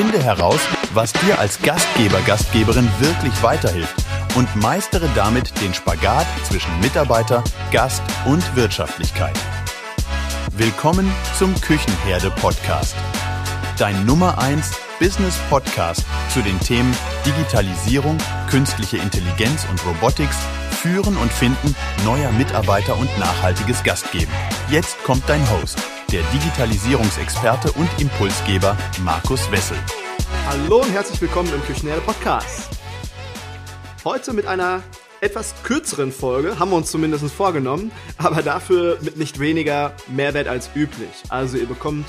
Finde heraus, was dir als Gastgeber, Gastgeberin wirklich weiterhilft und meistere damit den Spagat zwischen Mitarbeiter, Gast und Wirtschaftlichkeit. Willkommen zum Küchenherde Podcast. Dein Nummer 1 Business Podcast zu den Themen Digitalisierung, künstliche Intelligenz und Robotics, Führen und Finden neuer Mitarbeiter und nachhaltiges Gastgeben. Jetzt kommt dein Host, der Digitalisierungsexperte und Impulsgeber Markus Wessel. Hallo und herzlich willkommen im Küchenherde Podcast. Heute mit einer etwas kürzeren Folge, haben wir uns zumindest vorgenommen, aber dafür mit nicht weniger Mehrwert als üblich. Also ihr bekommt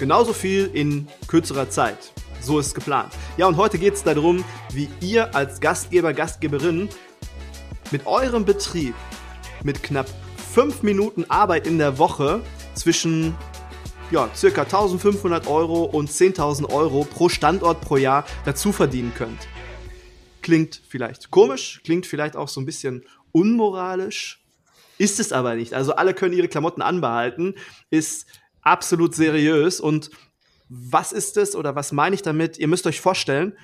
genauso viel in kürzerer Zeit. So ist es geplant. Ja, und heute geht es darum, wie ihr als Gastgeber, Gastgeberin mit eurem Betrieb mit knapp 5 Minuten Arbeit in der Woche zwischen ja, circa 1500 Euro und 10.000 Euro pro Standort pro Jahr dazu verdienen könnt. Klingt vielleicht komisch, klingt vielleicht auch so ein bisschen unmoralisch, ist es aber nicht. Also alle können ihre Klamotten anbehalten, ist absolut seriös und was ist es oder was meine ich damit? Ihr müsst euch vorstellen,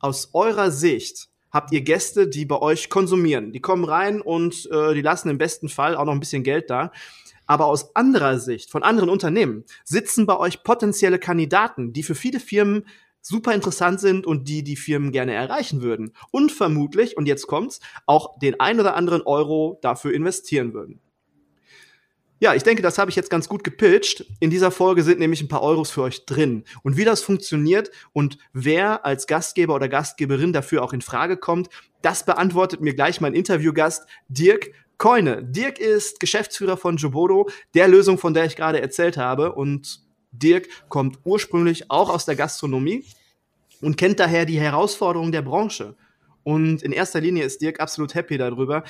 aus eurer Sicht habt ihr Gäste, die bei euch konsumieren. Die kommen rein und äh, die lassen im besten Fall auch noch ein bisschen Geld da. Aber aus anderer Sicht, von anderen Unternehmen, sitzen bei euch potenzielle Kandidaten, die für viele Firmen super interessant sind und die die Firmen gerne erreichen würden. Und vermutlich, und jetzt kommt's, auch den ein oder anderen Euro dafür investieren würden. Ja, ich denke, das habe ich jetzt ganz gut gepitcht. In dieser Folge sind nämlich ein paar Euros für euch drin. Und wie das funktioniert und wer als Gastgeber oder Gastgeberin dafür auch in Frage kommt, das beantwortet mir gleich mein Interviewgast Dirk Keune. Dirk ist Geschäftsführer von Jobodo, der Lösung, von der ich gerade erzählt habe. Und Dirk kommt ursprünglich auch aus der Gastronomie und kennt daher die Herausforderungen der Branche. Und in erster Linie ist Dirk absolut happy darüber,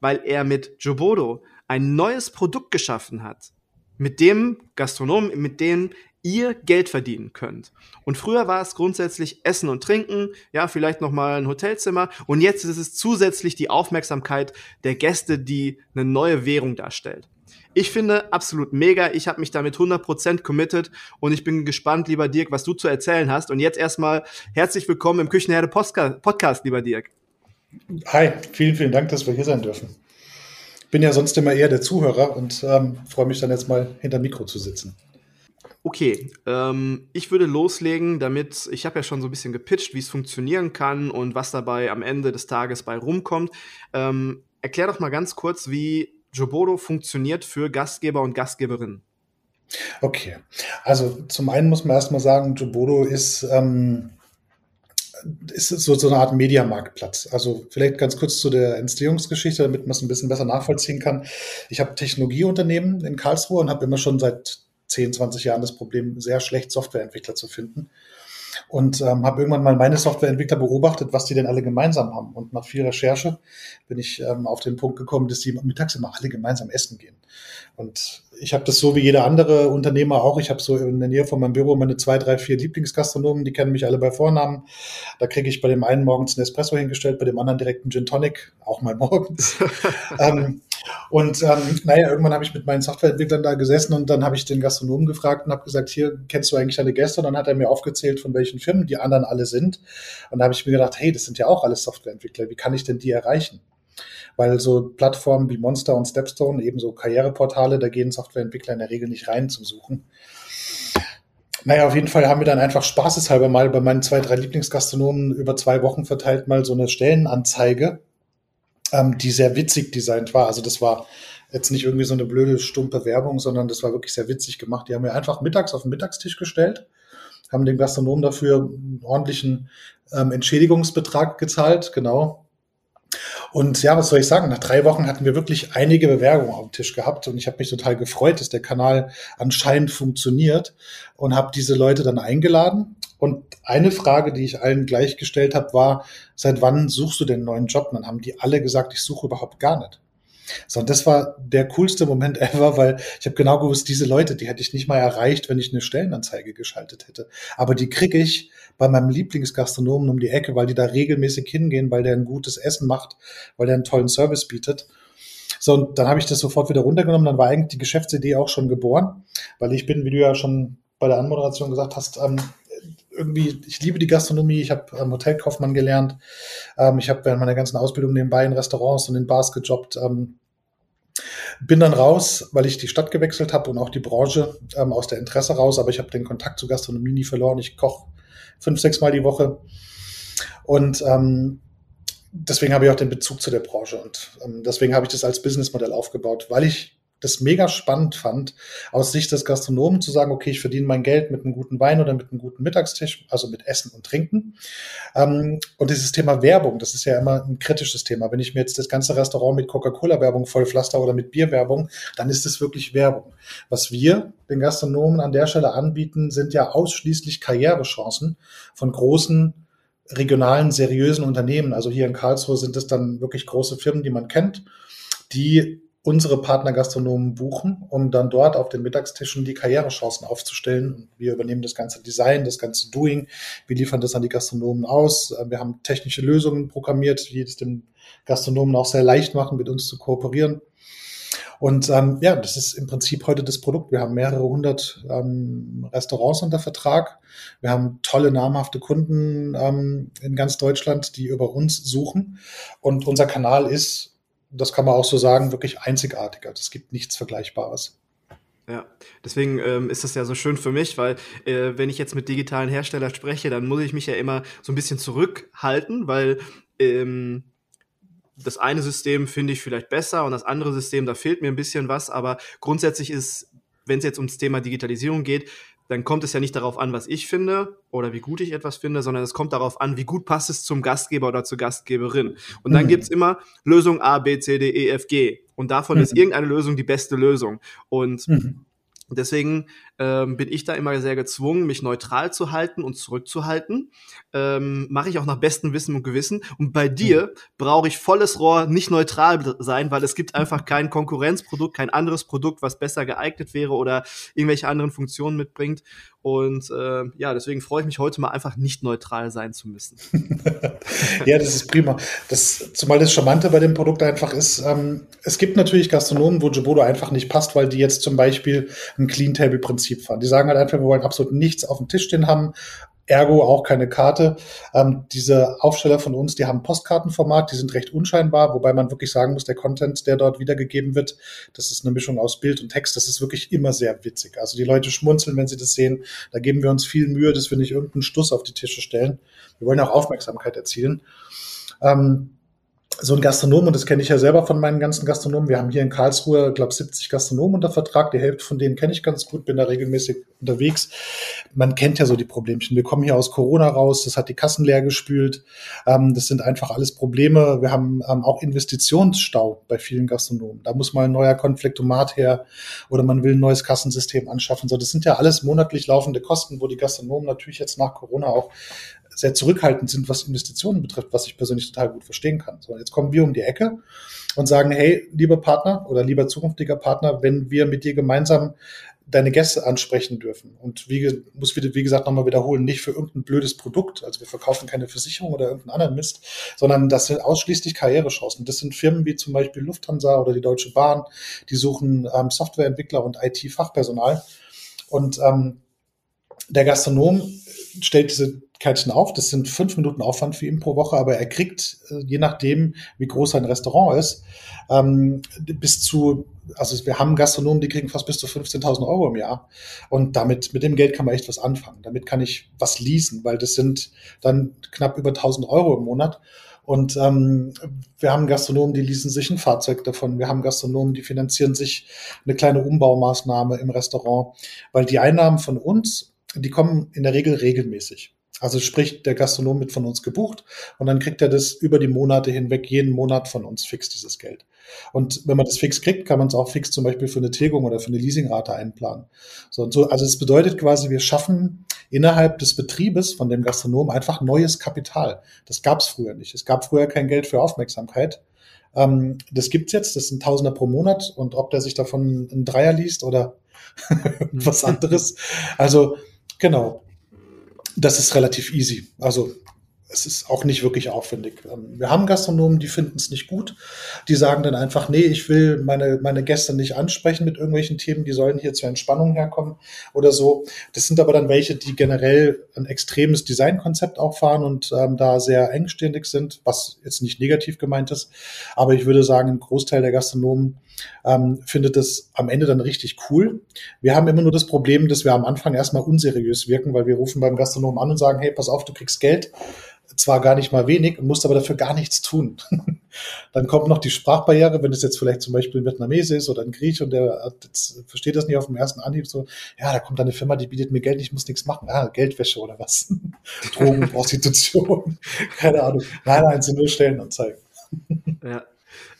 weil er mit Jobodo ein neues Produkt geschaffen hat, mit dem Gastronomen, mit dem ihr Geld verdienen könnt. Und früher war es grundsätzlich Essen und Trinken, ja, vielleicht noch mal ein Hotelzimmer und jetzt ist es zusätzlich die Aufmerksamkeit der Gäste, die eine neue Währung darstellt. Ich finde absolut mega. Ich habe mich damit 100% committed und ich bin gespannt, lieber Dirk, was du zu erzählen hast. Und jetzt erstmal herzlich willkommen im Küchenherde Podcast, lieber Dirk. Hi, vielen, vielen Dank, dass wir hier sein dürfen bin ja sonst immer eher der Zuhörer und ähm, freue mich dann jetzt mal hinter Mikro zu sitzen. Okay, ähm, ich würde loslegen, damit ich habe ja schon so ein bisschen gepitcht, wie es funktionieren kann und was dabei am Ende des Tages bei rumkommt. Ähm, erklär doch mal ganz kurz, wie Jobodo funktioniert für Gastgeber und Gastgeberinnen. Okay, also zum einen muss man erstmal sagen, Jobodo ist ähm, ist so, so eine Art Mediamarktplatz. Also vielleicht ganz kurz zu der Entstehungsgeschichte, damit man es ein bisschen besser nachvollziehen kann. Ich habe Technologieunternehmen in Karlsruhe und habe immer schon seit 10, 20 Jahren das Problem, sehr schlecht Softwareentwickler zu finden. Und ähm, habe irgendwann mal meine Softwareentwickler beobachtet, was die denn alle gemeinsam haben. Und nach viel Recherche bin ich ähm, auf den Punkt gekommen, dass die mittags immer alle gemeinsam essen gehen. Und ich habe das so wie jeder andere Unternehmer auch. Ich habe so in der Nähe von meinem Büro meine zwei, drei, vier Lieblingsgastronomen, die kennen mich alle bei Vornamen. Da kriege ich bei dem einen morgens einen Espresso hingestellt, bei dem anderen direkt einen Gin Tonic, auch mal morgens. ähm, und ähm, naja, irgendwann habe ich mit meinen Softwareentwicklern da gesessen und dann habe ich den Gastronomen gefragt und habe gesagt, hier, kennst du eigentlich deine Gäste? Und dann hat er mir aufgezählt, von welchen Firmen die anderen alle sind. Und da habe ich mir gedacht, hey, das sind ja auch alles Softwareentwickler, wie kann ich denn die erreichen? weil so Plattformen wie Monster und Stepstone, ebenso Karriereportale, da gehen Softwareentwickler in der Regel nicht rein zum Suchen. Naja, auf jeden Fall haben wir dann einfach spaßeshalber mal bei meinen zwei, drei Lieblingsgastronomen über zwei Wochen verteilt mal so eine Stellenanzeige, ähm, die sehr witzig designt war. Also das war jetzt nicht irgendwie so eine blöde, stumpe Werbung, sondern das war wirklich sehr witzig gemacht. Die haben wir einfach mittags auf den Mittagstisch gestellt, haben dem Gastronomen dafür einen ordentlichen ähm, Entschädigungsbetrag gezahlt, genau, und ja, was soll ich sagen? Nach drei Wochen hatten wir wirklich einige Bewerbungen auf dem Tisch gehabt und ich habe mich total gefreut, dass der Kanal anscheinend funktioniert und habe diese Leute dann eingeladen. Und eine Frage, die ich allen gleichgestellt habe, war, seit wann suchst du den neuen Job? Und dann haben die alle gesagt, ich suche überhaupt gar nicht. So, und das war der coolste Moment ever, weil ich habe genau gewusst, diese Leute, die hätte ich nicht mal erreicht, wenn ich eine Stellenanzeige geschaltet hätte. Aber die kriege ich bei meinem Lieblingsgastronomen um die Ecke, weil die da regelmäßig hingehen, weil der ein gutes Essen macht, weil der einen tollen Service bietet. So, und dann habe ich das sofort wieder runtergenommen. Dann war eigentlich die Geschäftsidee auch schon geboren, weil ich bin, wie du ja schon bei der Anmoderation gesagt hast, ähm, irgendwie, ich liebe die Gastronomie, ich habe ähm, Hotelkaufmann gelernt, ähm, ich habe während meiner ganzen Ausbildung nebenbei in Restaurants und in Bars gejobbt, ähm, bin dann raus, weil ich die Stadt gewechselt habe und auch die Branche ähm, aus der Interesse raus, aber ich habe den Kontakt zur Gastronomie nie verloren. Ich koche fünf, sechs Mal die Woche und ähm, deswegen habe ich auch den Bezug zu der Branche und ähm, deswegen habe ich das als Businessmodell aufgebaut, weil ich das mega spannend fand, aus Sicht des Gastronomen zu sagen, okay, ich verdiene mein Geld mit einem guten Wein oder mit einem guten Mittagstisch, also mit Essen und Trinken. Ähm, und dieses Thema Werbung, das ist ja immer ein kritisches Thema. Wenn ich mir jetzt das ganze Restaurant mit Coca-Cola-Werbung vollpflaster oder mit Bierwerbung, dann ist es wirklich Werbung. Was wir den Gastronomen an der Stelle anbieten, sind ja ausschließlich Karrierechancen von großen regionalen, seriösen Unternehmen. Also hier in Karlsruhe sind es dann wirklich große Firmen, die man kennt, die unsere Partnergastronomen buchen, um dann dort auf den Mittagstischen die Karrierechancen aufzustellen. Wir übernehmen das ganze Design, das ganze Doing. Wir liefern das an die Gastronomen aus. Wir haben technische Lösungen programmiert, die es dem Gastronomen auch sehr leicht machen, mit uns zu kooperieren. Und ähm, ja, das ist im Prinzip heute das Produkt. Wir haben mehrere hundert ähm, Restaurants unter Vertrag. Wir haben tolle, namhafte Kunden ähm, in ganz Deutschland, die über uns suchen. Und unser Kanal ist das kann man auch so sagen, wirklich einzigartiger. Es gibt nichts Vergleichbares. Ja, deswegen ähm, ist das ja so schön für mich, weil äh, wenn ich jetzt mit digitalen Herstellern spreche, dann muss ich mich ja immer so ein bisschen zurückhalten, weil ähm, das eine System finde ich vielleicht besser und das andere System, da fehlt mir ein bisschen was, aber grundsätzlich ist, wenn es jetzt ums Thema Digitalisierung geht, dann kommt es ja nicht darauf an, was ich finde oder wie gut ich etwas finde, sondern es kommt darauf an, wie gut passt es zum Gastgeber oder zur Gastgeberin. Und dann mhm. es immer Lösung A, B, C, D, E, F, G. Und davon mhm. ist irgendeine Lösung die beste Lösung. Und mhm. Deswegen ähm, bin ich da immer sehr gezwungen, mich neutral zu halten und zurückzuhalten. Ähm, Mache ich auch nach bestem Wissen und Gewissen. Und bei dir mhm. brauche ich volles Rohr nicht neutral sein, weil es gibt einfach kein Konkurrenzprodukt, kein anderes Produkt, was besser geeignet wäre oder irgendwelche anderen Funktionen mitbringt. Und äh, ja, deswegen freue ich mich heute mal einfach nicht neutral sein zu müssen. ja, das ist prima. Das, zumal das Charmante bei dem Produkt einfach ist, ähm, es gibt natürlich Gastronomen, wo Jobodo einfach nicht passt, weil die jetzt zum Beispiel ein Clean-Table-Prinzip fahren. Die sagen halt einfach, wir wollen absolut nichts auf dem Tisch stehen haben, ergo auch keine Karte. Ähm, diese Aufsteller von uns, die haben Postkartenformat, die sind recht unscheinbar, wobei man wirklich sagen muss, der Content, der dort wiedergegeben wird, das ist eine Mischung aus Bild und Text, das ist wirklich immer sehr witzig. Also die Leute schmunzeln, wenn sie das sehen. Da geben wir uns viel Mühe, dass wir nicht irgendeinen Stuss auf die Tische stellen. Wir wollen auch Aufmerksamkeit erzielen. Ähm, so ein Gastronom, und das kenne ich ja selber von meinen ganzen Gastronomen, wir haben hier in Karlsruhe, glaube 70 Gastronomen unter Vertrag, die Hälfte von denen kenne ich ganz gut, bin da regelmäßig unterwegs. Man kennt ja so die Problemchen. Wir kommen hier aus Corona raus, das hat die Kassen leer gespült. Ähm, das sind einfach alles Probleme. Wir haben ähm, auch Investitionsstau bei vielen Gastronomen. Da muss mal ein neuer Konfliktomat her oder man will ein neues Kassensystem anschaffen. So, das sind ja alles monatlich laufende Kosten, wo die Gastronomen natürlich jetzt nach Corona auch sehr zurückhaltend sind, was Investitionen betrifft, was ich persönlich total gut verstehen kann. So, jetzt kommen wir um die Ecke und sagen, hey, lieber Partner oder lieber zukünftiger Partner, wenn wir mit dir gemeinsam deine Gäste ansprechen dürfen. Und wie, muss wieder, wie gesagt, nochmal wiederholen, nicht für irgendein blödes Produkt. Also wir verkaufen keine Versicherung oder irgendeinen anderen Mist, sondern das sind ausschließlich Karrierechancen. Das sind Firmen wie zum Beispiel Lufthansa oder die Deutsche Bahn, die suchen ähm, Softwareentwickler und IT-Fachpersonal. Und ähm, der Gastronom stellt diese Kärtchen auf. Das sind fünf Minuten Aufwand für ihn pro Woche, aber er kriegt, äh, je nachdem, wie groß sein Restaurant ist, ähm, bis zu, also wir haben Gastronomen, die kriegen fast bis zu 15.000 Euro im Jahr. Und damit, mit dem Geld kann man echt was anfangen. Damit kann ich was leasen, weil das sind dann knapp über 1.000 Euro im Monat. Und ähm, wir haben Gastronomen, die leasen sich ein Fahrzeug davon. Wir haben Gastronomen, die finanzieren sich eine kleine Umbaumaßnahme im Restaurant, weil die Einnahmen von uns, die kommen in der Regel regelmäßig. Also sprich, der Gastronom wird von uns gebucht und dann kriegt er das über die Monate hinweg jeden Monat von uns fix, dieses Geld. Und wenn man das fix kriegt, kann man es auch fix zum Beispiel für eine Tilgung oder für eine Leasingrate einplanen. So, und so, also es bedeutet quasi, wir schaffen innerhalb des Betriebes von dem Gastronom einfach neues Kapital. Das gab es früher nicht. Es gab früher kein Geld für Aufmerksamkeit. Ähm, das gibt's jetzt, das sind Tausender pro Monat und ob der sich davon ein Dreier liest oder was anderes. Also genau, das ist relativ easy. Also es ist auch nicht wirklich aufwendig. Ähm, wir haben Gastronomen, die finden es nicht gut. Die sagen dann einfach, nee, ich will meine, meine Gäste nicht ansprechen mit irgendwelchen Themen, die sollen hier zur Entspannung herkommen oder so. Das sind aber dann welche, die generell ein extremes Designkonzept auch fahren und ähm, da sehr engständig sind, was jetzt nicht negativ gemeint ist. Aber ich würde sagen, ein Großteil der Gastronomen ähm, findet es am Ende dann richtig cool. Wir haben immer nur das Problem, dass wir am Anfang erstmal unseriös wirken, weil wir rufen beim Gastronomen an und sagen, hey, pass auf, du kriegst Geld zwar gar nicht mal wenig, musst aber dafür gar nichts tun. dann kommt noch die Sprachbarriere, wenn es jetzt vielleicht zum Beispiel ein Vietnamese ist oder ein Griech und der versteht das nicht auf dem ersten Anhieb so, ja, da kommt eine Firma, die bietet mir Geld, ich muss nichts machen. Ah, Geldwäsche oder was? Drogen, Prostitution, keine Ahnung. Nein, nein, sind nur Stellenanzeigen. ja.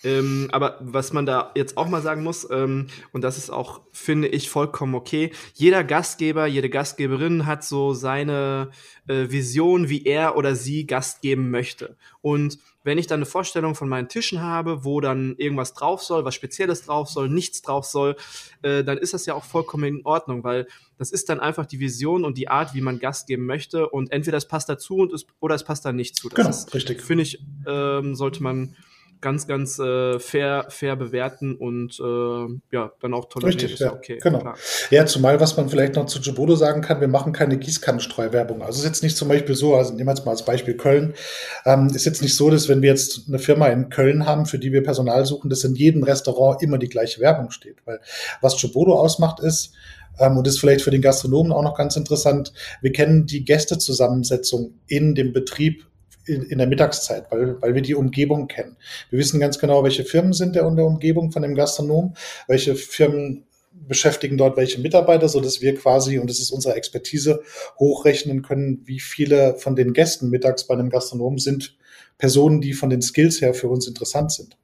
Ähm, aber was man da jetzt auch mal sagen muss, ähm, und das ist auch, finde ich, vollkommen okay, jeder Gastgeber, jede Gastgeberin hat so seine äh, Vision, wie er oder sie Gast geben möchte. Und wenn ich dann eine Vorstellung von meinen Tischen habe, wo dann irgendwas drauf soll, was Spezielles drauf soll, nichts drauf soll, äh, dann ist das ja auch vollkommen in Ordnung, weil das ist dann einfach die Vision und die Art, wie man Gast geben möchte. Und entweder es passt dazu und es, oder es passt da nicht zu. Das genau, ist, richtig. Finde ich, ähm, sollte man ganz, ganz äh, fair, fair bewerten und äh, ja, dann auch tolerieren. Richtig, ja, okay. Genau. Klar. Ja, zumal, was man vielleicht noch zu Jubodo sagen kann, wir machen keine Gießkannenstreuwerbung. Also es ist jetzt nicht zum Beispiel so, also nehmen wir jetzt mal als Beispiel Köln, ähm, ist jetzt nicht so, dass wenn wir jetzt eine Firma in Köln haben, für die wir Personal suchen, dass in jedem Restaurant immer die gleiche Werbung steht. Weil was Jubodo ausmacht ist, ähm, und ist vielleicht für den Gastronomen auch noch ganz interessant. Wir kennen die Gästezusammensetzung in dem Betrieb in, in der Mittagszeit, weil, weil wir die Umgebung kennen. Wir wissen ganz genau, welche Firmen sind der in der Umgebung von dem Gastronom, welche Firmen beschäftigen dort welche Mitarbeiter, so dass wir quasi, und das ist unsere Expertise, hochrechnen können, wie viele von den Gästen mittags bei einem Gastronom sind Personen, die von den Skills her für uns interessant sind.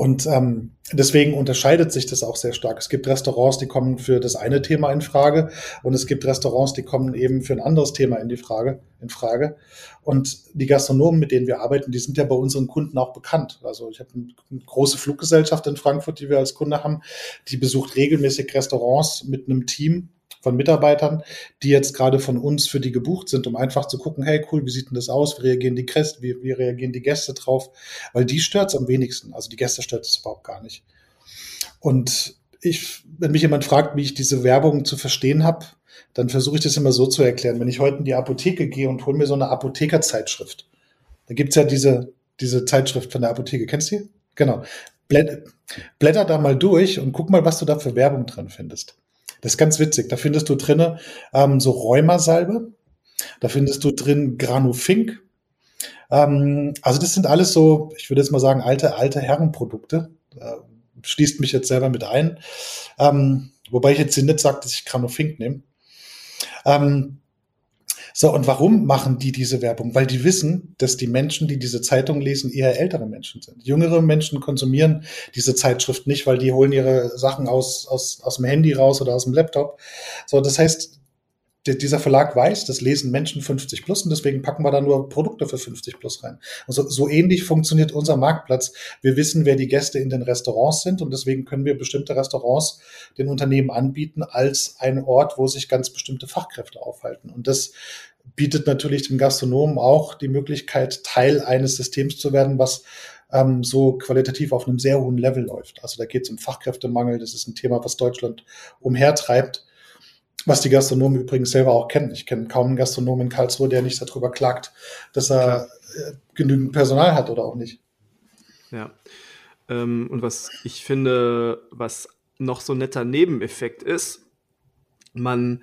Und ähm, deswegen unterscheidet sich das auch sehr stark. Es gibt Restaurants, die kommen für das eine Thema in Frage und es gibt Restaurants, die kommen eben für ein anderes Thema in die Frage, in Frage. Und die Gastronomen, mit denen wir arbeiten, die sind ja bei unseren Kunden auch bekannt. Also ich habe eine große Fluggesellschaft in Frankfurt, die wir als Kunde haben, die besucht regelmäßig Restaurants mit einem Team von Mitarbeitern, die jetzt gerade von uns für die gebucht sind, um einfach zu gucken, hey cool, wie sieht denn das aus? Wie reagieren die Gäste, wie, wie reagieren die Gäste drauf? Weil die stört es am wenigsten. Also die Gäste stört es überhaupt gar nicht. Und ich, wenn mich jemand fragt, wie ich diese Werbung zu verstehen habe, dann versuche ich das immer so zu erklären. Wenn ich heute in die Apotheke gehe und hole mir so eine Apothekerzeitschrift, da gibt's ja diese, diese Zeitschrift von der Apotheke. Kennst du die? Genau. Blätter da mal durch und guck mal, was du da für Werbung drin findest. Das ist ganz witzig. Da findest du drinne ähm, so Rheumasalbe. Da findest du drin Granufink. Ähm, also das sind alles so, ich würde jetzt mal sagen, alte, alte Herrenprodukte. Äh, schließt mich jetzt selber mit ein. Ähm, wobei ich jetzt nicht sage, dass ich Granufink nehme. Ähm, so, und warum machen die diese Werbung? Weil die wissen, dass die Menschen, die diese Zeitung lesen, eher ältere Menschen sind. Jüngere Menschen konsumieren diese Zeitschrift nicht, weil die holen ihre Sachen aus, aus, aus dem Handy raus oder aus dem Laptop. So, das heißt, dieser Verlag weiß, das lesen Menschen 50 plus und deswegen packen wir da nur Produkte für 50 plus rein. Also so ähnlich funktioniert unser Marktplatz. Wir wissen, wer die Gäste in den Restaurants sind und deswegen können wir bestimmte Restaurants den Unternehmen anbieten als ein Ort, wo sich ganz bestimmte Fachkräfte aufhalten. Und das bietet natürlich dem Gastronomen auch die Möglichkeit, Teil eines Systems zu werden, was ähm, so qualitativ auf einem sehr hohen Level läuft. Also da geht es um Fachkräftemangel, das ist ein Thema, was Deutschland umhertreibt was die Gastronomen übrigens selber auch kennen. Ich kenne kaum einen Gastronomen in Karlsruhe, der nicht darüber klagt, dass er äh, genügend Personal hat oder auch nicht. Ja. Ähm, und was ich finde, was noch so ein netter Nebeneffekt ist, man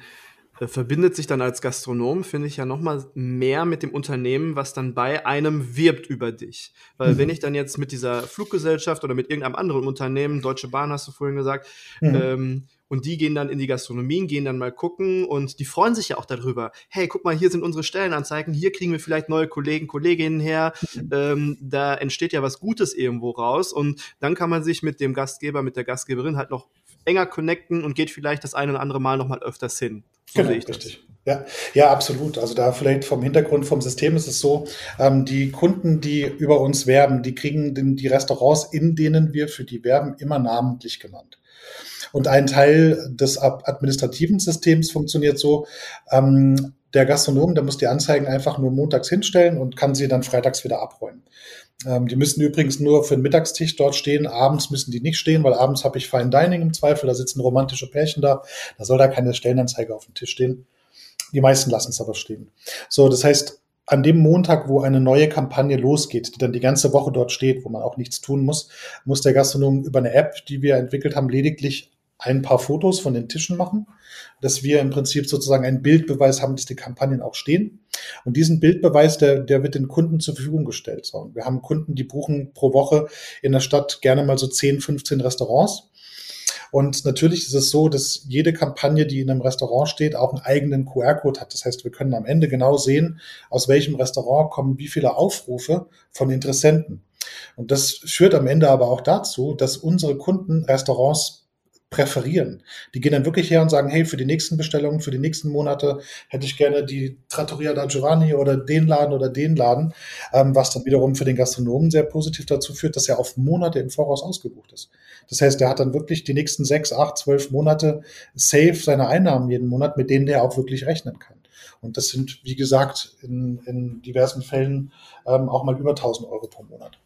äh, verbindet sich dann als Gastronom, finde ich ja noch mal mehr mit dem Unternehmen, was dann bei einem wirbt über dich. Weil mhm. wenn ich dann jetzt mit dieser Fluggesellschaft oder mit irgendeinem anderen Unternehmen, Deutsche Bahn hast du vorhin gesagt, mhm. ähm, und die gehen dann in die Gastronomien, gehen dann mal gucken und die freuen sich ja auch darüber. Hey, guck mal, hier sind unsere Stellenanzeigen, hier kriegen wir vielleicht neue Kollegen, Kolleginnen her. Mhm. Ähm, da entsteht ja was Gutes irgendwo raus und dann kann man sich mit dem Gastgeber, mit der Gastgeberin halt noch enger connecten und geht vielleicht das eine oder andere Mal noch mal öfters hin. So genau, richtig. Ja, ja, absolut. Also da vielleicht vom Hintergrund vom System ist es so, ähm, die Kunden, die über uns werben, die kriegen den, die Restaurants, in denen wir für die werben, immer namentlich genannt. Und ein Teil des administrativen Systems funktioniert so, ähm, der Gastronom, der muss die Anzeigen einfach nur montags hinstellen und kann sie dann freitags wieder abräumen. Ähm, die müssen übrigens nur für den Mittagstisch dort stehen. Abends müssen die nicht stehen, weil abends habe ich Fine Dining im Zweifel. Da sitzen romantische Pärchen da. Da soll da keine Stellenanzeige auf dem Tisch stehen. Die meisten lassen es aber stehen. So, das heißt, an dem Montag, wo eine neue Kampagne losgeht, die dann die ganze Woche dort steht, wo man auch nichts tun muss, muss der Gastronom über eine App, die wir entwickelt haben, lediglich ein paar Fotos von den Tischen machen, dass wir im Prinzip sozusagen einen Bildbeweis haben, dass die Kampagnen auch stehen. Und diesen Bildbeweis, der, der wird den Kunden zur Verfügung gestellt. So, wir haben Kunden, die buchen pro Woche in der Stadt gerne mal so 10, 15 Restaurants. Und natürlich ist es so, dass jede Kampagne, die in einem Restaurant steht, auch einen eigenen QR-Code hat. Das heißt, wir können am Ende genau sehen, aus welchem Restaurant kommen wie viele Aufrufe von Interessenten. Und das führt am Ende aber auch dazu, dass unsere Kunden Restaurants präferieren. Die gehen dann wirklich her und sagen, hey, für die nächsten Bestellungen, für die nächsten Monate hätte ich gerne die Trattoria da Giovanni oder den Laden oder den Laden, ähm, was dann wiederum für den Gastronomen sehr positiv dazu führt, dass er auf Monate im Voraus ausgebucht ist. Das heißt, er hat dann wirklich die nächsten sechs, acht, zwölf Monate safe seine Einnahmen jeden Monat, mit denen der auch wirklich rechnen kann. Und das sind, wie gesagt, in, in diversen Fällen ähm, auch mal über 1000 Euro pro Monat.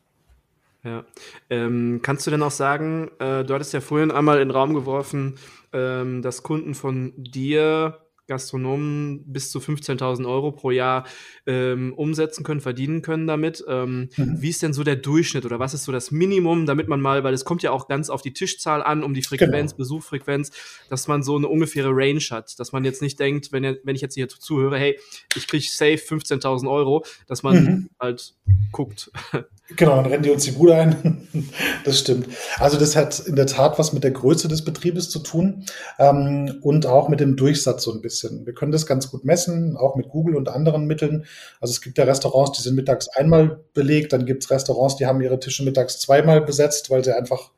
Ja. Ähm, kannst du denn auch sagen, äh, du hattest ja vorhin einmal in den Raum geworfen, ähm, dass Kunden von dir Gastronomen bis zu 15.000 Euro pro Jahr ähm, umsetzen können, verdienen können damit. Ähm, mhm. Wie ist denn so der Durchschnitt oder was ist so das Minimum, damit man mal, weil es kommt ja auch ganz auf die Tischzahl an, um die Frequenz, genau. Besuchfrequenz, dass man so eine ungefähre Range hat, dass man jetzt nicht denkt, wenn, wenn ich jetzt hier zuhöre, hey, ich kriege safe 15.000 Euro, dass man mhm. halt guckt. Genau, dann rennen die uns die Bude ein. das stimmt. Also das hat in der Tat was mit der Größe des Betriebes zu tun ähm, und auch mit dem Durchsatz so ein bisschen. Wir können das ganz gut messen, auch mit Google und anderen Mitteln. Also es gibt ja Restaurants, die sind mittags einmal belegt, dann gibt es Restaurants, die haben ihre Tische mittags zweimal besetzt, weil sie einfach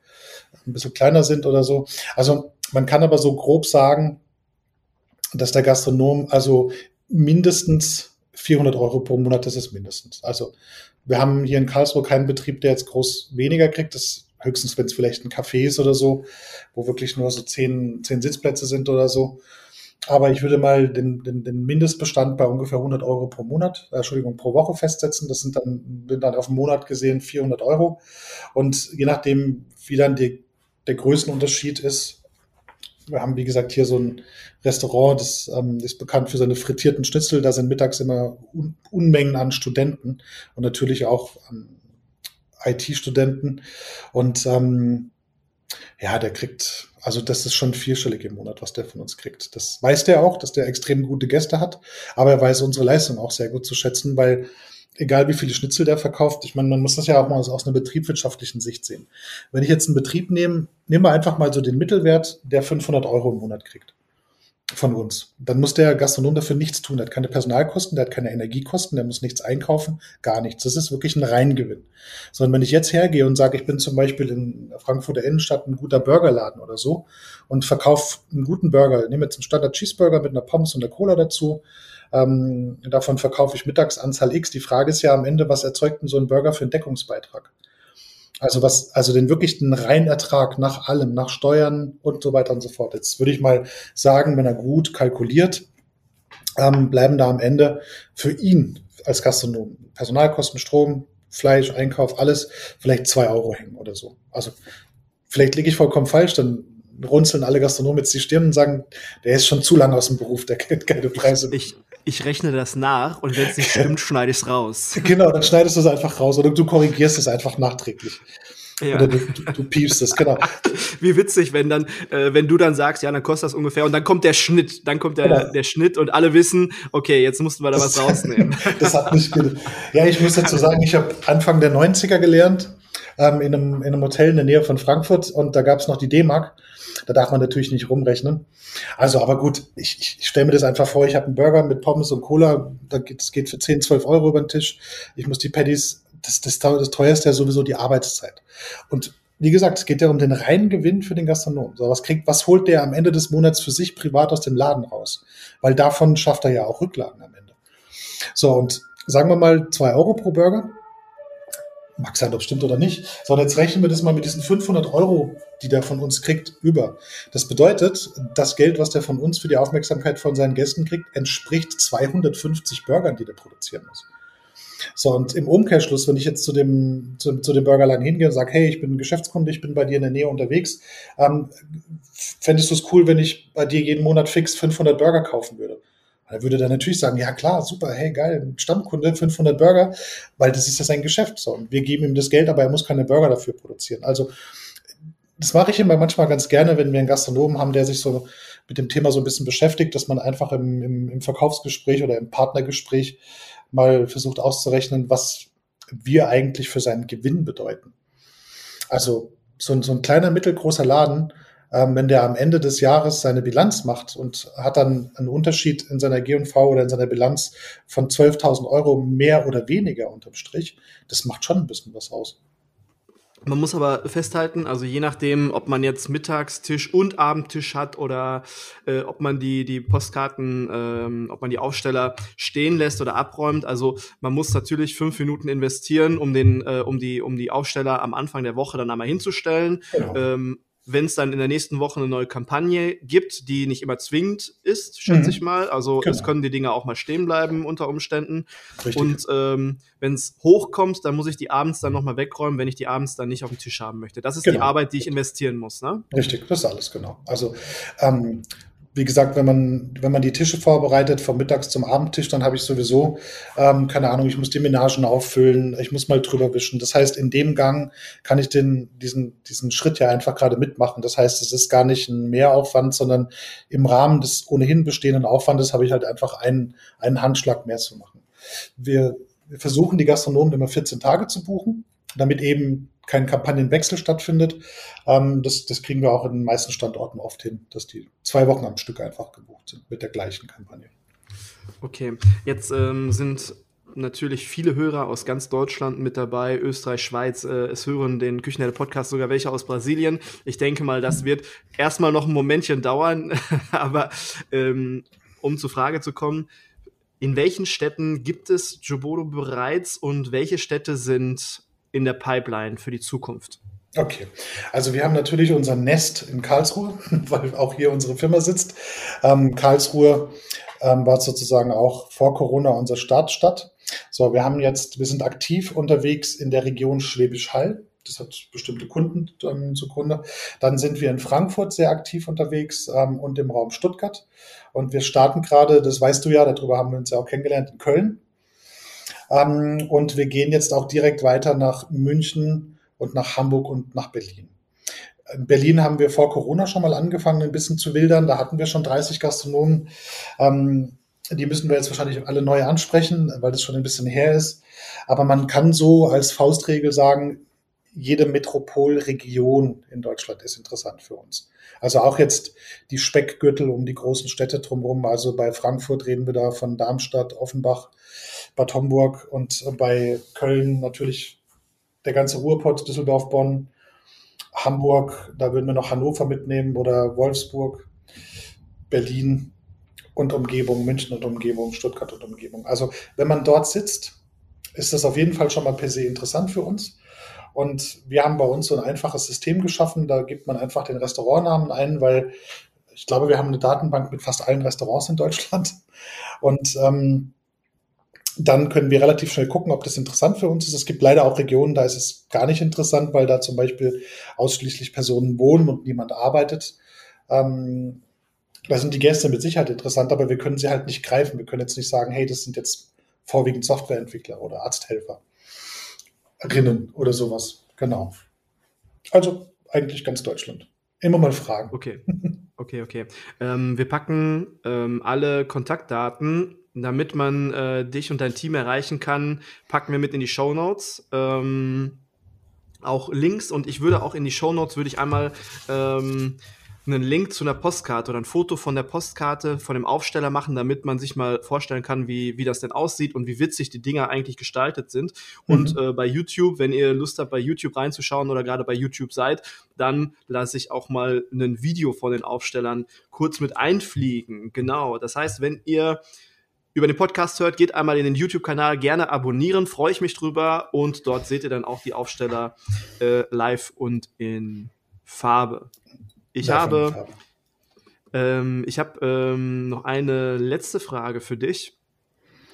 ein bisschen kleiner sind oder so. Also man kann aber so grob sagen, dass der Gastronom also mindestens 400 Euro pro Monat, das ist mindestens. Also wir haben hier in Karlsruhe keinen Betrieb, der jetzt groß weniger kriegt. Das höchstens, wenn es vielleicht ein Café ist oder so, wo wirklich nur so zehn, zehn Sitzplätze sind oder so. Aber ich würde mal den, den, den Mindestbestand bei ungefähr 100 Euro pro Monat, äh, Entschuldigung, pro Woche festsetzen. Das sind dann, sind dann auf den Monat gesehen 400 Euro. Und je nachdem, wie dann die, der Größenunterschied ist, wir haben, wie gesagt, hier so ein Restaurant, das ähm, ist bekannt für seine frittierten Schnitzel. Da sind mittags immer Un Unmengen an Studenten und natürlich auch ähm, IT-Studenten. Und ähm, ja, der kriegt, also das ist schon vierstellig im Monat, was der von uns kriegt. Das weiß der auch, dass der extrem gute Gäste hat, aber er weiß unsere Leistung auch sehr gut zu schätzen, weil egal wie viele Schnitzel der verkauft, ich meine, man muss das ja auch mal aus, einer betriebswirtschaftlichen Sicht sehen. Wenn ich jetzt einen Betrieb nehme, nehmen wir einfach mal so den Mittelwert, der 500 Euro im Monat kriegt von uns. Dann muss der Gastronom dafür nichts tun. Der hat keine Personalkosten, der hat keine Energiekosten, der muss nichts einkaufen, gar nichts. Das ist wirklich ein Reingewinn. Sondern wenn ich jetzt hergehe und sage, ich bin zum Beispiel in Frankfurter Innenstadt ein guter Burgerladen oder so und verkaufe einen guten Burger, nehme jetzt einen Standard Cheeseburger mit einer Pommes und einer Cola dazu, ähm, davon verkaufe ich Mittagsanzahl X. Die Frage ist ja am Ende, was erzeugt denn so ein Burger für einen Deckungsbeitrag? Also was, also den wirklichen Reinertrag nach allem, nach Steuern und so weiter und so fort. Jetzt würde ich mal sagen, wenn er gut kalkuliert, ähm, bleiben da am Ende für ihn als Gastronom Personalkosten, Strom, Fleisch, Einkauf, alles vielleicht zwei Euro hängen oder so. Also vielleicht liege ich vollkommen falsch, dann runzeln alle Gastronomen jetzt die Stirn und sagen, der ist schon zu lange aus dem Beruf, der kennt keine Preise. Ich, ich rechne das nach und wenn es nicht stimmt, schneide ich es raus. Genau, dann schneidest du es einfach raus oder du korrigierst es einfach nachträglich. Ja. Oder du, du, du piepst es, genau. Wie witzig, wenn dann, äh, wenn du dann sagst, ja, dann kostet das ungefähr und dann kommt der Schnitt, dann kommt der, ja. der Schnitt und alle wissen, okay, jetzt mussten wir da das, was rausnehmen. das hat nicht Ja, ich muss dazu sagen, ich habe Anfang der 90er gelernt, ähm, in, einem, in einem Hotel in der Nähe von Frankfurt und da gab es noch die D-Mark. Da darf man natürlich nicht rumrechnen. Also, aber gut, ich, ich, ich stelle mir das einfach vor, ich habe einen Burger mit Pommes und Cola, das geht für 10, 12 Euro über den Tisch. Ich muss die Patties, das, das, das teuerste ja sowieso die Arbeitszeit. Und wie gesagt, es geht ja um den reinen Gewinn für den Gastronom. So, was kriegt, was holt der am Ende des Monats für sich privat aus dem Laden raus? Weil davon schafft er ja auch Rücklagen am Ende. So, und sagen wir mal zwei Euro pro Burger Mag sein, ob es stimmt oder nicht. Sondern jetzt rechnen wir das mal mit diesen 500 Euro, die der von uns kriegt, über. Das bedeutet, das Geld, was der von uns für die Aufmerksamkeit von seinen Gästen kriegt, entspricht 250 Burgern, die der produzieren muss. So, und im Umkehrschluss, wenn ich jetzt zu dem, zu, zu dem Burgerladen hingehe und sage, hey, ich bin Geschäftskunde, ich bin bei dir in der Nähe unterwegs, ähm, fändest du es cool, wenn ich bei dir jeden Monat fix 500 Burger kaufen würde? Er würde dann natürlich sagen, ja klar, super, hey geil, Stammkunde, 500 Burger, weil das ist ja sein Geschäft. So, und wir geben ihm das Geld, aber er muss keine Burger dafür produzieren. Also das mache ich immer manchmal ganz gerne, wenn wir einen Gastronomen haben, der sich so mit dem Thema so ein bisschen beschäftigt, dass man einfach im, im, im Verkaufsgespräch oder im Partnergespräch mal versucht auszurechnen, was wir eigentlich für seinen Gewinn bedeuten. Also so, so ein kleiner, mittelgroßer Laden, wenn der am Ende des Jahres seine Bilanz macht und hat dann einen Unterschied in seiner G&V oder in seiner Bilanz von 12.000 Euro mehr oder weniger unterm Strich, das macht schon ein bisschen was aus. Man muss aber festhalten, also je nachdem, ob man jetzt Mittagstisch und Abendtisch hat oder äh, ob man die, die Postkarten, ähm, ob man die Aufsteller stehen lässt oder abräumt. Also man muss natürlich fünf Minuten investieren, um den, äh, um die, um die Aufsteller am Anfang der Woche dann einmal hinzustellen. Genau. Ähm, wenn es dann in der nächsten Woche eine neue Kampagne gibt, die nicht immer zwingend ist, schätze mhm. ich mal. Also genau. es können die Dinge auch mal stehen bleiben unter Umständen. Richtig. Und ähm, wenn es hochkommt, dann muss ich die abends dann nochmal wegräumen, wenn ich die abends dann nicht auf dem Tisch haben möchte. Das ist genau. die Arbeit, die ich investieren muss. Ne? Richtig, das ist alles genau. Also ähm, wie gesagt, wenn man, wenn man die Tische vorbereitet, vom Mittags zum Abendtisch, dann habe ich sowieso, ähm, keine Ahnung, ich muss die Menagen auffüllen, ich muss mal drüber wischen. Das heißt, in dem Gang kann ich den, diesen, diesen Schritt ja einfach gerade mitmachen. Das heißt, es ist gar nicht ein Mehraufwand, sondern im Rahmen des ohnehin bestehenden Aufwandes habe ich halt einfach einen, einen Handschlag mehr zu machen. Wir, wir versuchen, die Gastronomen immer 14 Tage zu buchen, damit eben kein Kampagnenwechsel stattfindet. Ähm, das, das kriegen wir auch in den meisten Standorten oft hin, dass die zwei Wochen am Stück einfach gebucht sind mit der gleichen Kampagne. Okay, jetzt ähm, sind natürlich viele Hörer aus ganz Deutschland mit dabei, Österreich, Schweiz. Äh, es hören den Küchenherde Podcast sogar welche aus Brasilien. Ich denke mal, das wird erstmal noch ein Momentchen dauern, aber ähm, um zur Frage zu kommen, in welchen Städten gibt es Jobodo bereits und welche Städte sind in der Pipeline für die Zukunft? Okay, also wir haben natürlich unser Nest in Karlsruhe, weil auch hier unsere Firma sitzt. Ähm, Karlsruhe ähm, war sozusagen auch vor Corona unser Startstadt. So, wir haben jetzt, wir sind aktiv unterwegs in der Region Schwäbisch Hall. Das hat bestimmte Kunden ähm, zugrunde. Dann sind wir in Frankfurt sehr aktiv unterwegs ähm, und im Raum Stuttgart. Und wir starten gerade, das weißt du ja, darüber haben wir uns ja auch kennengelernt, in Köln. Ähm, und wir gehen jetzt auch direkt weiter nach München und nach Hamburg und nach Berlin. In Berlin haben wir vor Corona schon mal angefangen, ein bisschen zu wildern. Da hatten wir schon 30 Gastronomen. Ähm, die müssen wir jetzt wahrscheinlich alle neu ansprechen, weil das schon ein bisschen her ist. Aber man kann so als Faustregel sagen, jede Metropolregion in Deutschland ist interessant für uns. Also auch jetzt die Speckgürtel um die großen Städte drumherum. Also bei Frankfurt reden wir da von Darmstadt, Offenbach, Bad Homburg und bei Köln natürlich der ganze Ruhrpott, Düsseldorf, Bonn, Hamburg, da würden wir noch Hannover mitnehmen oder Wolfsburg, Berlin und Umgebung, München und Umgebung, Stuttgart und Umgebung. Also wenn man dort sitzt, ist das auf jeden Fall schon mal per se interessant für uns. Und wir haben bei uns so ein einfaches System geschaffen. Da gibt man einfach den Restaurantnamen ein, weil ich glaube, wir haben eine Datenbank mit fast allen Restaurants in Deutschland. Und ähm, dann können wir relativ schnell gucken, ob das interessant für uns ist. Es gibt leider auch Regionen, da ist es gar nicht interessant, weil da zum Beispiel ausschließlich Personen wohnen und niemand arbeitet. Ähm, da sind die Gäste mit Sicherheit interessant, aber wir können sie halt nicht greifen. Wir können jetzt nicht sagen, hey, das sind jetzt vorwiegend Softwareentwickler oder Arzthelfer. Rinnen oder sowas. Genau. Also eigentlich ganz Deutschland. Immer mal fragen. Okay. Okay, okay. Ähm, wir packen ähm, alle Kontaktdaten, damit man äh, dich und dein Team erreichen kann, packen wir mit in die Show Notes. Ähm, auch Links und ich würde auch in die Show Notes würde ich einmal ähm, einen Link zu einer Postkarte oder ein Foto von der Postkarte von dem Aufsteller machen, damit man sich mal vorstellen kann, wie, wie das denn aussieht und wie witzig die Dinger eigentlich gestaltet sind. Mhm. Und äh, bei YouTube, wenn ihr Lust habt, bei YouTube reinzuschauen oder gerade bei YouTube seid, dann lasse ich auch mal ein Video von den Aufstellern kurz mit einfliegen. Genau. Das heißt, wenn ihr über den Podcast hört, geht einmal in den YouTube-Kanal, gerne abonnieren, freue ich mich drüber. Und dort seht ihr dann auch die Aufsteller äh, live und in Farbe. Ich habe. Ähm, ich habe ähm, noch eine letzte Frage für dich.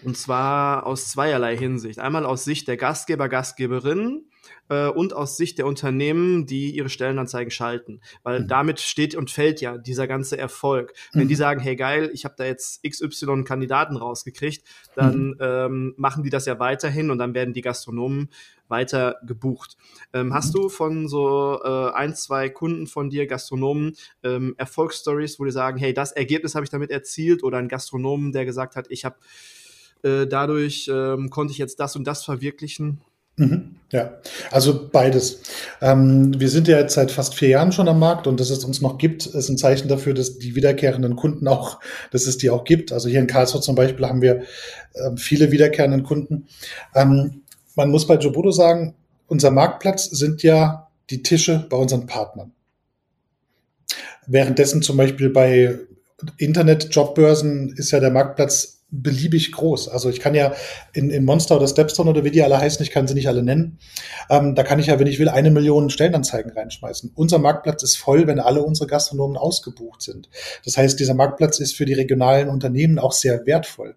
Und zwar aus zweierlei Hinsicht. Einmal aus Sicht der Gastgeber, Gastgeberinnen äh, und aus Sicht der Unternehmen, die ihre Stellenanzeigen schalten. Weil mhm. damit steht und fällt ja dieser ganze Erfolg. Wenn mhm. die sagen, hey geil, ich habe da jetzt XY Kandidaten rausgekriegt, dann mhm. ähm, machen die das ja weiterhin und dann werden die Gastronomen weiter gebucht. Ähm, hast du von so äh, ein, zwei Kunden von dir, Gastronomen, ähm, Erfolgsstories, wo die sagen, hey, das Ergebnis habe ich damit erzielt oder ein Gastronomen, der gesagt hat, ich habe äh, dadurch ähm, konnte ich jetzt das und das verwirklichen? Mhm, ja, also beides. Ähm, wir sind ja jetzt seit fast vier Jahren schon am Markt und dass es uns noch gibt, ist ein Zeichen dafür, dass die wiederkehrenden Kunden auch, dass es die auch gibt. Also hier in Karlsruhe zum Beispiel haben wir ähm, viele wiederkehrenden Kunden. Ähm, man muss bei Jobodo sagen, unser Marktplatz sind ja die Tische bei unseren Partnern. Währenddessen zum Beispiel bei Internet-Jobbörsen ist ja der Marktplatz beliebig groß. Also ich kann ja in, in Monster oder Stepstone oder wie die alle heißen, ich kann sie nicht alle nennen, ähm, da kann ich ja, wenn ich will, eine Million Stellenanzeigen reinschmeißen. Unser Marktplatz ist voll, wenn alle unsere Gastronomen ausgebucht sind. Das heißt, dieser Marktplatz ist für die regionalen Unternehmen auch sehr wertvoll.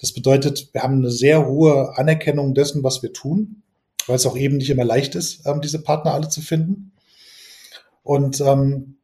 Das bedeutet, wir haben eine sehr hohe Anerkennung dessen, was wir tun, weil es auch eben nicht immer leicht ist, ähm, diese Partner alle zu finden. Und ähm,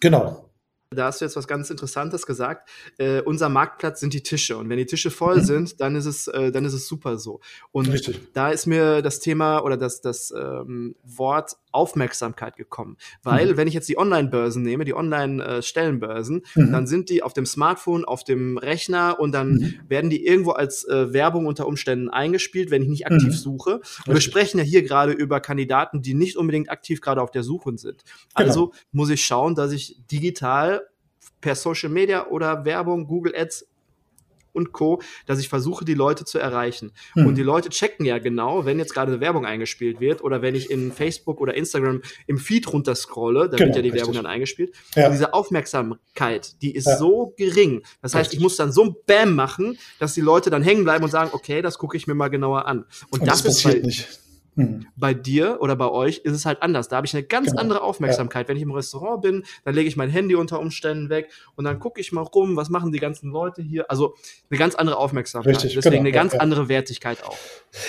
genau, da hast du jetzt was ganz Interessantes gesagt. Äh, unser Marktplatz sind die Tische. Und wenn die Tische voll mhm. sind, dann ist es, äh, dann ist es super so. Und Richtig. da ist mir das Thema oder das, das ähm, Wort Aufmerksamkeit gekommen. Weil, mhm. wenn ich jetzt die Online-Börsen nehme, die Online-Stellenbörsen, mhm. dann sind die auf dem Smartphone, auf dem Rechner und dann mhm. werden die irgendwo als äh, Werbung unter Umständen eingespielt, wenn ich nicht aktiv mhm. suche. Und wir sprechen ja hier gerade über Kandidaten, die nicht unbedingt aktiv gerade auf der Suche sind. Genau. Also muss ich schauen, dass ich digital per Social Media oder Werbung, Google Ads und Co., dass ich versuche, die Leute zu erreichen. Hm. Und die Leute checken ja genau, wenn jetzt gerade eine Werbung eingespielt wird oder wenn ich in Facebook oder Instagram im Feed runterscrolle, da genau, wird ja die richtig. Werbung dann eingespielt. Ja. Und diese Aufmerksamkeit, die ist ja. so gering. Das heißt, richtig. ich muss dann so ein Bam machen, dass die Leute dann hängen bleiben und sagen, okay, das gucke ich mir mal genauer an. Und, und das, das passiert ist halt, nicht. Mhm. Bei dir oder bei euch ist es halt anders. Da habe ich eine ganz genau. andere Aufmerksamkeit. Ja. Wenn ich im Restaurant bin, dann lege ich mein Handy unter Umständen weg und dann gucke ich mal rum, was machen die ganzen Leute hier. Also eine ganz andere Aufmerksamkeit. Richtig, Deswegen genau. eine ganz ja, andere Wertigkeit auch.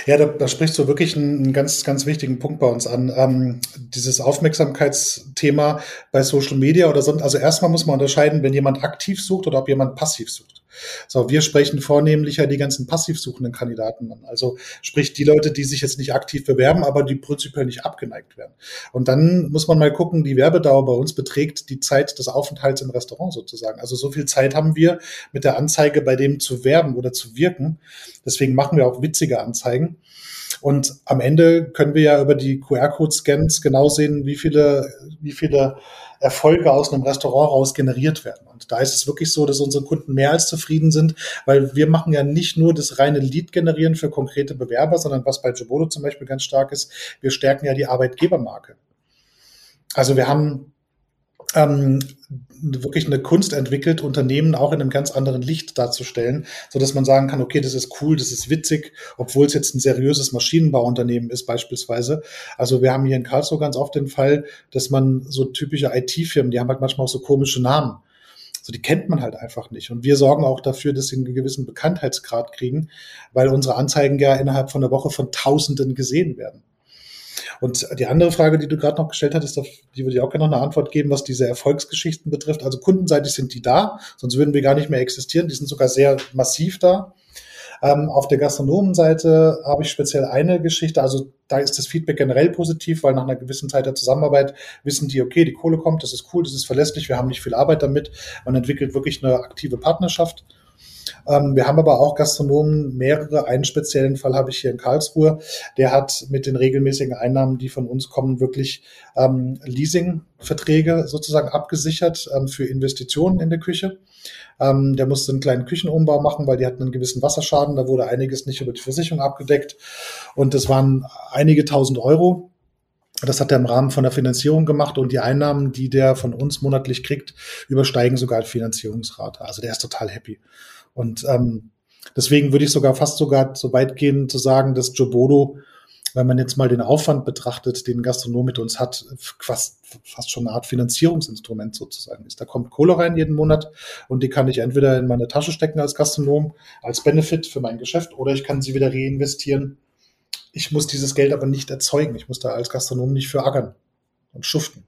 Ja, da, da sprichst du wirklich einen, ganz, ganz wichtigen Punkt bei uns an. Ähm, dieses Aufmerksamkeitsthema bei Social Media oder sonst. Also erstmal muss man unterscheiden, wenn jemand aktiv sucht oder ob jemand passiv sucht. So, wir sprechen vornehmlich ja die ganzen passiv suchenden Kandidaten an. Also sprich die Leute, die sich jetzt nicht aktiv bewerben, aber die prinzipiell nicht abgeneigt werden. Und dann muss man mal gucken, die Werbedauer bei uns beträgt die Zeit des Aufenthalts im Restaurant sozusagen. Also so viel Zeit haben wir mit der Anzeige bei dem zu werben oder zu wirken. Deswegen machen wir auch witzige Anzeigen. Und am Ende können wir ja über die QR-Code-Scans genau sehen, wie viele, wie viele Erfolge aus einem Restaurant raus generiert werden. Und da ist es wirklich so, dass unsere Kunden mehr als zufrieden sind, weil wir machen ja nicht nur das reine Lead generieren für konkrete Bewerber, sondern was bei Jobodo zum Beispiel ganz stark ist, wir stärken ja die Arbeitgebermarke. Also wir haben ähm, wirklich eine Kunst entwickelt, Unternehmen auch in einem ganz anderen Licht darzustellen, so dass man sagen kann, okay, das ist cool, das ist witzig, obwohl es jetzt ein seriöses Maschinenbauunternehmen ist beispielsweise. Also wir haben hier in Karlsruhe ganz oft den Fall, dass man so typische IT-Firmen, die haben halt manchmal auch so komische Namen. So, die kennt man halt einfach nicht. Und wir sorgen auch dafür, dass sie einen gewissen Bekanntheitsgrad kriegen, weil unsere Anzeigen ja innerhalb von einer Woche von Tausenden gesehen werden. Und die andere Frage, die du gerade noch gestellt hattest, die würde ich auch gerne noch eine Antwort geben, was diese Erfolgsgeschichten betrifft. Also kundenseitig sind die da, sonst würden wir gar nicht mehr existieren. Die sind sogar sehr massiv da. Ähm, auf der Gastronomenseite habe ich speziell eine Geschichte, also da ist das Feedback generell positiv, weil nach einer gewissen Zeit der Zusammenarbeit wissen die, okay, die Kohle kommt, das ist cool, das ist verlässlich, wir haben nicht viel Arbeit damit. Man entwickelt wirklich eine aktive Partnerschaft. Ähm, wir haben aber auch Gastronomen, mehrere. Einen speziellen Fall habe ich hier in Karlsruhe. Der hat mit den regelmäßigen Einnahmen, die von uns kommen, wirklich ähm, Leasingverträge sozusagen abgesichert ähm, für Investitionen in der Küche. Ähm, der musste einen kleinen Küchenumbau machen, weil die hatten einen gewissen Wasserschaden. Da wurde einiges nicht über die Versicherung abgedeckt. Und das waren einige tausend Euro. Das hat er im Rahmen von der Finanzierung gemacht und die Einnahmen, die der von uns monatlich kriegt, übersteigen sogar die Finanzierungsrate. Also der ist total happy. Und ähm, Deswegen würde ich sogar fast sogar so weit gehen zu sagen, dass Jobodo wenn man jetzt mal den Aufwand betrachtet, den Gastronom mit uns hat, fast, fast schon eine Art Finanzierungsinstrument sozusagen ist. Da kommt Kohle rein jeden Monat und die kann ich entweder in meine Tasche stecken als Gastronom, als Benefit für mein Geschäft oder ich kann sie wieder reinvestieren. Ich muss dieses Geld aber nicht erzeugen. Ich muss da als Gastronom nicht für ackern und schuften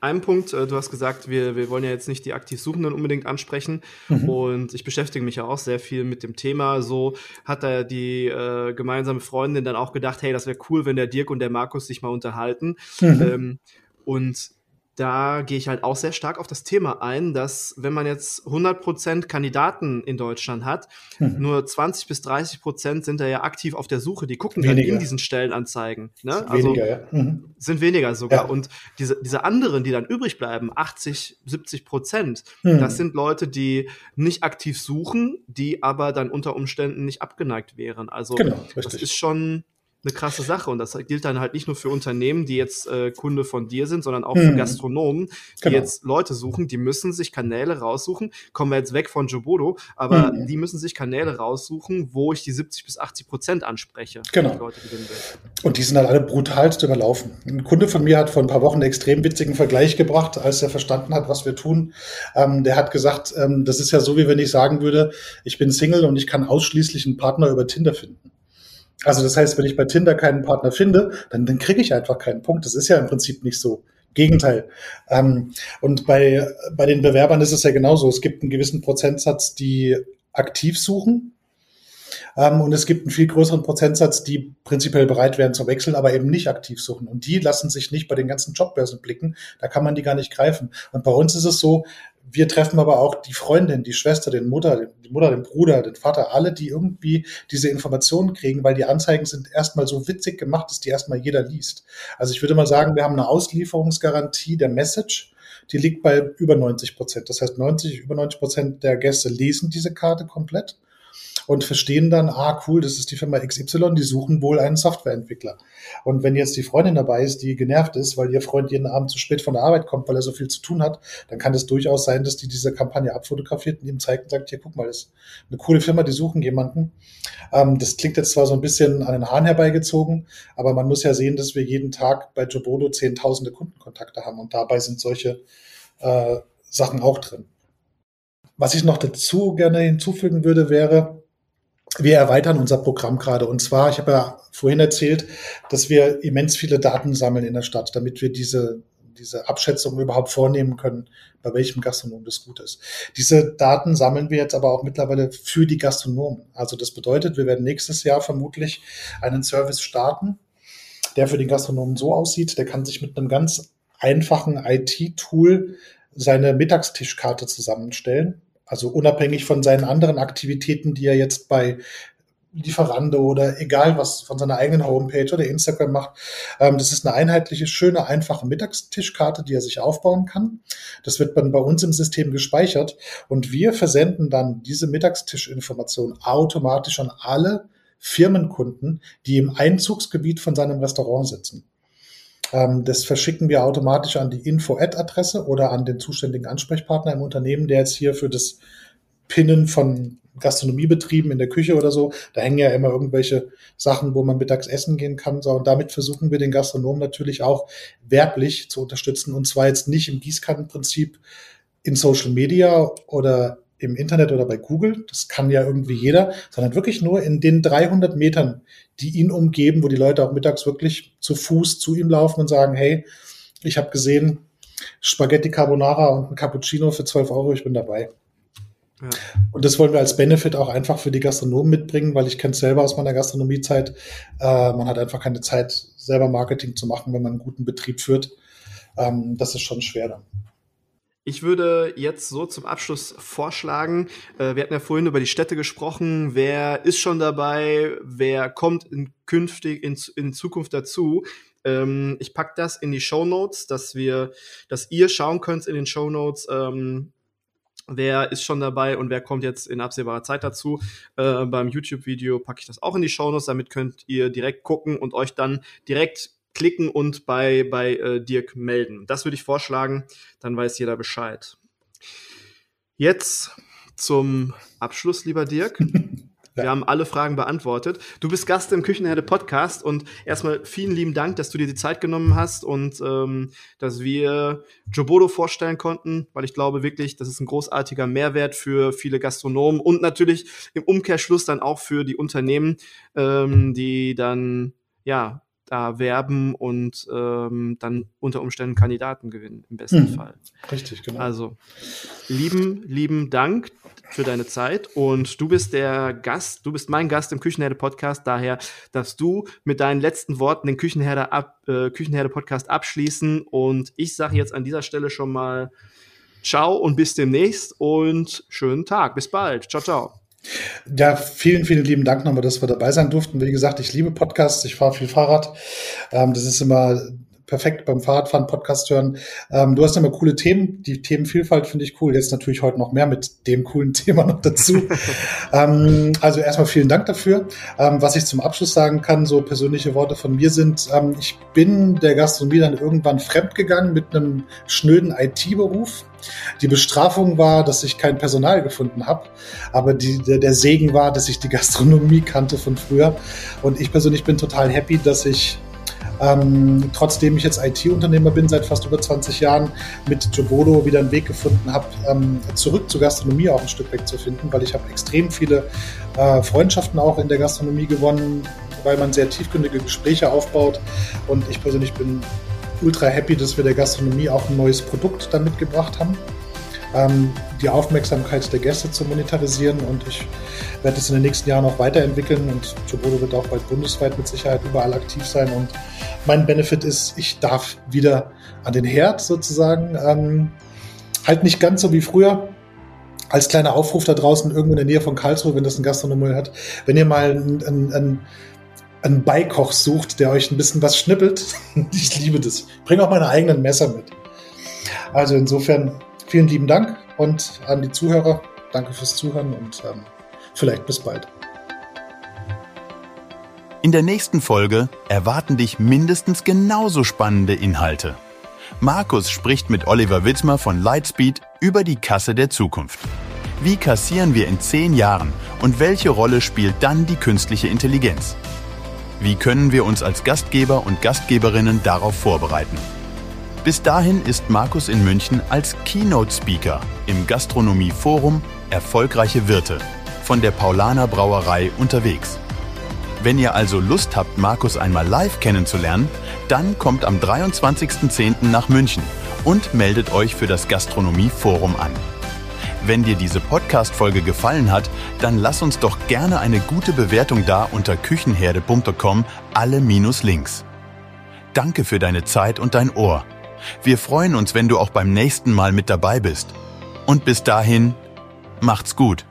einem Punkt, äh, du hast gesagt, wir, wir wollen ja jetzt nicht die aktiv Suchenden unbedingt ansprechen. Mhm. Und ich beschäftige mich ja auch sehr viel mit dem Thema. So hat da die äh, gemeinsame Freundin dann auch gedacht, hey, das wäre cool, wenn der Dirk und der Markus sich mal unterhalten. Mhm. Ähm, und da gehe ich halt auch sehr stark auf das Thema ein, dass wenn man jetzt 100% Kandidaten in Deutschland hat, mhm. nur 20 bis 30% sind da ja aktiv auf der Suche, die gucken weniger. dann in diesen Stellenanzeigen. Ne? Also weniger, ja. mhm. sind weniger sogar. Ja. Und diese, diese anderen, die dann übrig bleiben, 80, 70 Prozent, mhm. das sind Leute, die nicht aktiv suchen, die aber dann unter Umständen nicht abgeneigt wären. Also genau, das ist schon eine krasse Sache. Und das gilt dann halt nicht nur für Unternehmen, die jetzt äh, Kunde von dir sind, sondern auch für mhm. Gastronomen, die genau. jetzt Leute suchen, die müssen sich Kanäle raussuchen. Kommen wir jetzt weg von Jobodo, aber mhm. die müssen sich Kanäle raussuchen, wo ich die 70 bis 80 Prozent anspreche. Genau. Die Leute gewinnen will. Und die sind halt alle brutal zu überlaufen. Ein Kunde von mir hat vor ein paar Wochen einen extrem witzigen Vergleich gebracht, als er verstanden hat, was wir tun. Ähm, der hat gesagt, ähm, das ist ja so, wie wenn ich sagen würde, ich bin Single und ich kann ausschließlich einen Partner über Tinder finden. Also das heißt, wenn ich bei Tinder keinen Partner finde, dann, dann kriege ich einfach keinen Punkt. Das ist ja im Prinzip nicht so. Gegenteil. Ähm, und bei, bei den Bewerbern ist es ja genauso. Es gibt einen gewissen Prozentsatz, die aktiv suchen. Ähm, und es gibt einen viel größeren Prozentsatz, die prinzipiell bereit wären zu wechseln, aber eben nicht aktiv suchen. Und die lassen sich nicht bei den ganzen Jobbörsen blicken. Da kann man die gar nicht greifen. Und bei uns ist es so, wir treffen aber auch die Freundin, die Schwester, den Mutter, die Mutter, den Bruder, den Vater, alle, die irgendwie diese Informationen kriegen, weil die Anzeigen sind erstmal so witzig gemacht, dass die erstmal jeder liest. Also ich würde mal sagen, wir haben eine Auslieferungsgarantie der Message. Die liegt bei über 90 Prozent. Das heißt, 90, über 90 Prozent der Gäste lesen diese Karte komplett und verstehen dann, ah cool, das ist die Firma XY, die suchen wohl einen Softwareentwickler. Und wenn jetzt die Freundin dabei ist, die genervt ist, weil ihr Freund jeden Abend zu spät von der Arbeit kommt, weil er so viel zu tun hat, dann kann es durchaus sein, dass die diese Kampagne abfotografiert und ihm zeigt und sagt, hier guck mal, das ist eine coole Firma, die suchen jemanden. Ähm, das klingt jetzt zwar so ein bisschen an den Haaren herbeigezogen, aber man muss ja sehen, dass wir jeden Tag bei Jobodo zehntausende Kundenkontakte haben und dabei sind solche äh, Sachen auch drin. Was ich noch dazu gerne hinzufügen würde, wäre, wir erweitern unser Programm gerade. Und zwar, ich habe ja vorhin erzählt, dass wir immens viele Daten sammeln in der Stadt, damit wir diese, diese Abschätzung überhaupt vornehmen können, bei welchem Gastronom das gut ist. Diese Daten sammeln wir jetzt aber auch mittlerweile für die Gastronomen. Also das bedeutet, wir werden nächstes Jahr vermutlich einen Service starten, der für den Gastronomen so aussieht, der kann sich mit einem ganz einfachen IT-Tool seine Mittagstischkarte zusammenstellen also unabhängig von seinen anderen Aktivitäten, die er jetzt bei Lieferando oder egal was von seiner eigenen Homepage oder Instagram macht. Ähm, das ist eine einheitliche, schöne, einfache Mittagstischkarte, die er sich aufbauen kann. Das wird dann bei uns im System gespeichert und wir versenden dann diese Mittagstischinformation automatisch an alle Firmenkunden, die im Einzugsgebiet von seinem Restaurant sitzen. Ähm, das verschicken wir automatisch an die Info-Ad-Adresse oder an den zuständigen Ansprechpartner im Unternehmen, der jetzt hier für das Pinnen von Gastronomiebetrieben in der Küche oder so, da hängen ja immer irgendwelche Sachen, wo man mittags essen gehen kann. So, und damit versuchen wir den Gastronomen natürlich auch werblich zu unterstützen. Und zwar jetzt nicht im Gießkannenprinzip in Social Media oder im Internet oder bei Google, das kann ja irgendwie jeder, sondern wirklich nur in den 300 Metern, die ihn umgeben, wo die Leute auch mittags wirklich zu Fuß zu ihm laufen und sagen, hey, ich habe gesehen, Spaghetti Carbonara und ein Cappuccino für 12 Euro, ich bin dabei. Ja. Und das wollen wir als Benefit auch einfach für die Gastronomen mitbringen, weil ich kenne es selber aus meiner Gastronomiezeit. Äh, man hat einfach keine Zeit, selber Marketing zu machen, wenn man einen guten Betrieb führt. Ähm, das ist schon schwer dann. Ich würde jetzt so zum Abschluss vorschlagen, äh, wir hatten ja vorhin über die Städte gesprochen, wer ist schon dabei, wer kommt in künftig in, in Zukunft dazu. Ähm, ich pack das in die Show Notes, dass wir, dass ihr schauen könnt in den Show Notes, ähm, wer ist schon dabei und wer kommt jetzt in absehbarer Zeit dazu. Äh, beim YouTube-Video packe ich das auch in die Show Notes, damit könnt ihr direkt gucken und euch dann direkt klicken und bei, bei äh, Dirk melden. Das würde ich vorschlagen, dann weiß jeder Bescheid. Jetzt zum Abschluss, lieber Dirk. Wir ja. haben alle Fragen beantwortet. Du bist Gast im Küchenherde Podcast und erstmal vielen lieben Dank, dass du dir die Zeit genommen hast und ähm, dass wir Jobodo vorstellen konnten, weil ich glaube wirklich, das ist ein großartiger Mehrwert für viele Gastronomen und natürlich im Umkehrschluss dann auch für die Unternehmen, ähm, die dann ja da werben und ähm, dann unter Umständen Kandidaten gewinnen, im besten hm. Fall. Richtig, genau. Also, lieben, lieben Dank für deine Zeit und du bist der Gast, du bist mein Gast im Küchenherde Podcast, daher darfst du mit deinen letzten Worten den Küchenherde, ab, äh, Küchenherde Podcast abschließen und ich sage jetzt an dieser Stelle schon mal ciao und bis demnächst und schönen Tag, bis bald, ciao, ciao. Ja, vielen, vielen lieben Dank nochmal, dass wir dabei sein durften. Wie gesagt, ich liebe Podcasts, ich fahre viel Fahrrad. Ähm, das ist immer perfekt beim Fahrradfahren, Podcast hören. Ähm, du hast immer coole Themen. Die Themenvielfalt finde ich cool. Jetzt natürlich heute noch mehr mit dem coolen Thema noch dazu. ähm, also erstmal vielen Dank dafür. Ähm, was ich zum Abschluss sagen kann, so persönliche Worte von mir sind, ähm, ich bin der Gastronomie dann irgendwann fremdgegangen mit einem schnöden IT-Beruf. Die Bestrafung war, dass ich kein Personal gefunden habe, aber die, der, der Segen war, dass ich die Gastronomie kannte von früher. Und ich persönlich bin total happy, dass ich ähm, trotzdem ich jetzt IT-Unternehmer bin seit fast über 20 Jahren, mit Jobodo wieder einen Weg gefunden habe, ähm, zurück zur Gastronomie auch ein Stück weg zu finden, weil ich habe extrem viele äh, Freundschaften auch in der Gastronomie gewonnen, weil man sehr tiefgründige Gespräche aufbaut. Und ich persönlich bin ultra happy, dass wir der Gastronomie auch ein neues Produkt dann mitgebracht haben ähm, die Aufmerksamkeit der Gäste zu monetarisieren und ich werde es in den nächsten Jahren auch weiterentwickeln und Jobodo wird auch bald bundesweit mit Sicherheit überall aktiv sein und mein Benefit ist, ich darf wieder an den Herd sozusagen, ähm, halt nicht ganz so wie früher, als kleiner Aufruf da draußen irgendwo in der Nähe von Karlsruhe, wenn das ein Gastronomie hat, wenn ihr mal einen, einen, einen Beikoch sucht, der euch ein bisschen was schnippelt, ich liebe das. Ich bringe auch meine eigenen Messer mit. Also insofern vielen lieben Dank und an die Zuhörer, danke fürs Zuhören und ähm, vielleicht bis bald. In der nächsten Folge erwarten dich mindestens genauso spannende Inhalte. Markus spricht mit Oliver Witzmer von Lightspeed über die Kasse der Zukunft. Wie kassieren wir in zehn Jahren und welche Rolle spielt dann die künstliche Intelligenz? Wie können wir uns als Gastgeber und Gastgeberinnen darauf vorbereiten? Bis dahin ist Markus in München als Keynote Speaker im Gastronomieforum Erfolgreiche Wirte von der Paulaner Brauerei unterwegs. Wenn ihr also Lust habt, Markus einmal live kennenzulernen, dann kommt am 23.10. nach München und meldet euch für das Gastronomieforum an. Wenn dir diese Podcast-Folge gefallen hat, dann lass uns doch gerne eine gute Bewertung da unter küchenherde.com, alle minus links. Danke für deine Zeit und dein Ohr. Wir freuen uns, wenn du auch beim nächsten Mal mit dabei bist. Und bis dahin, macht's gut.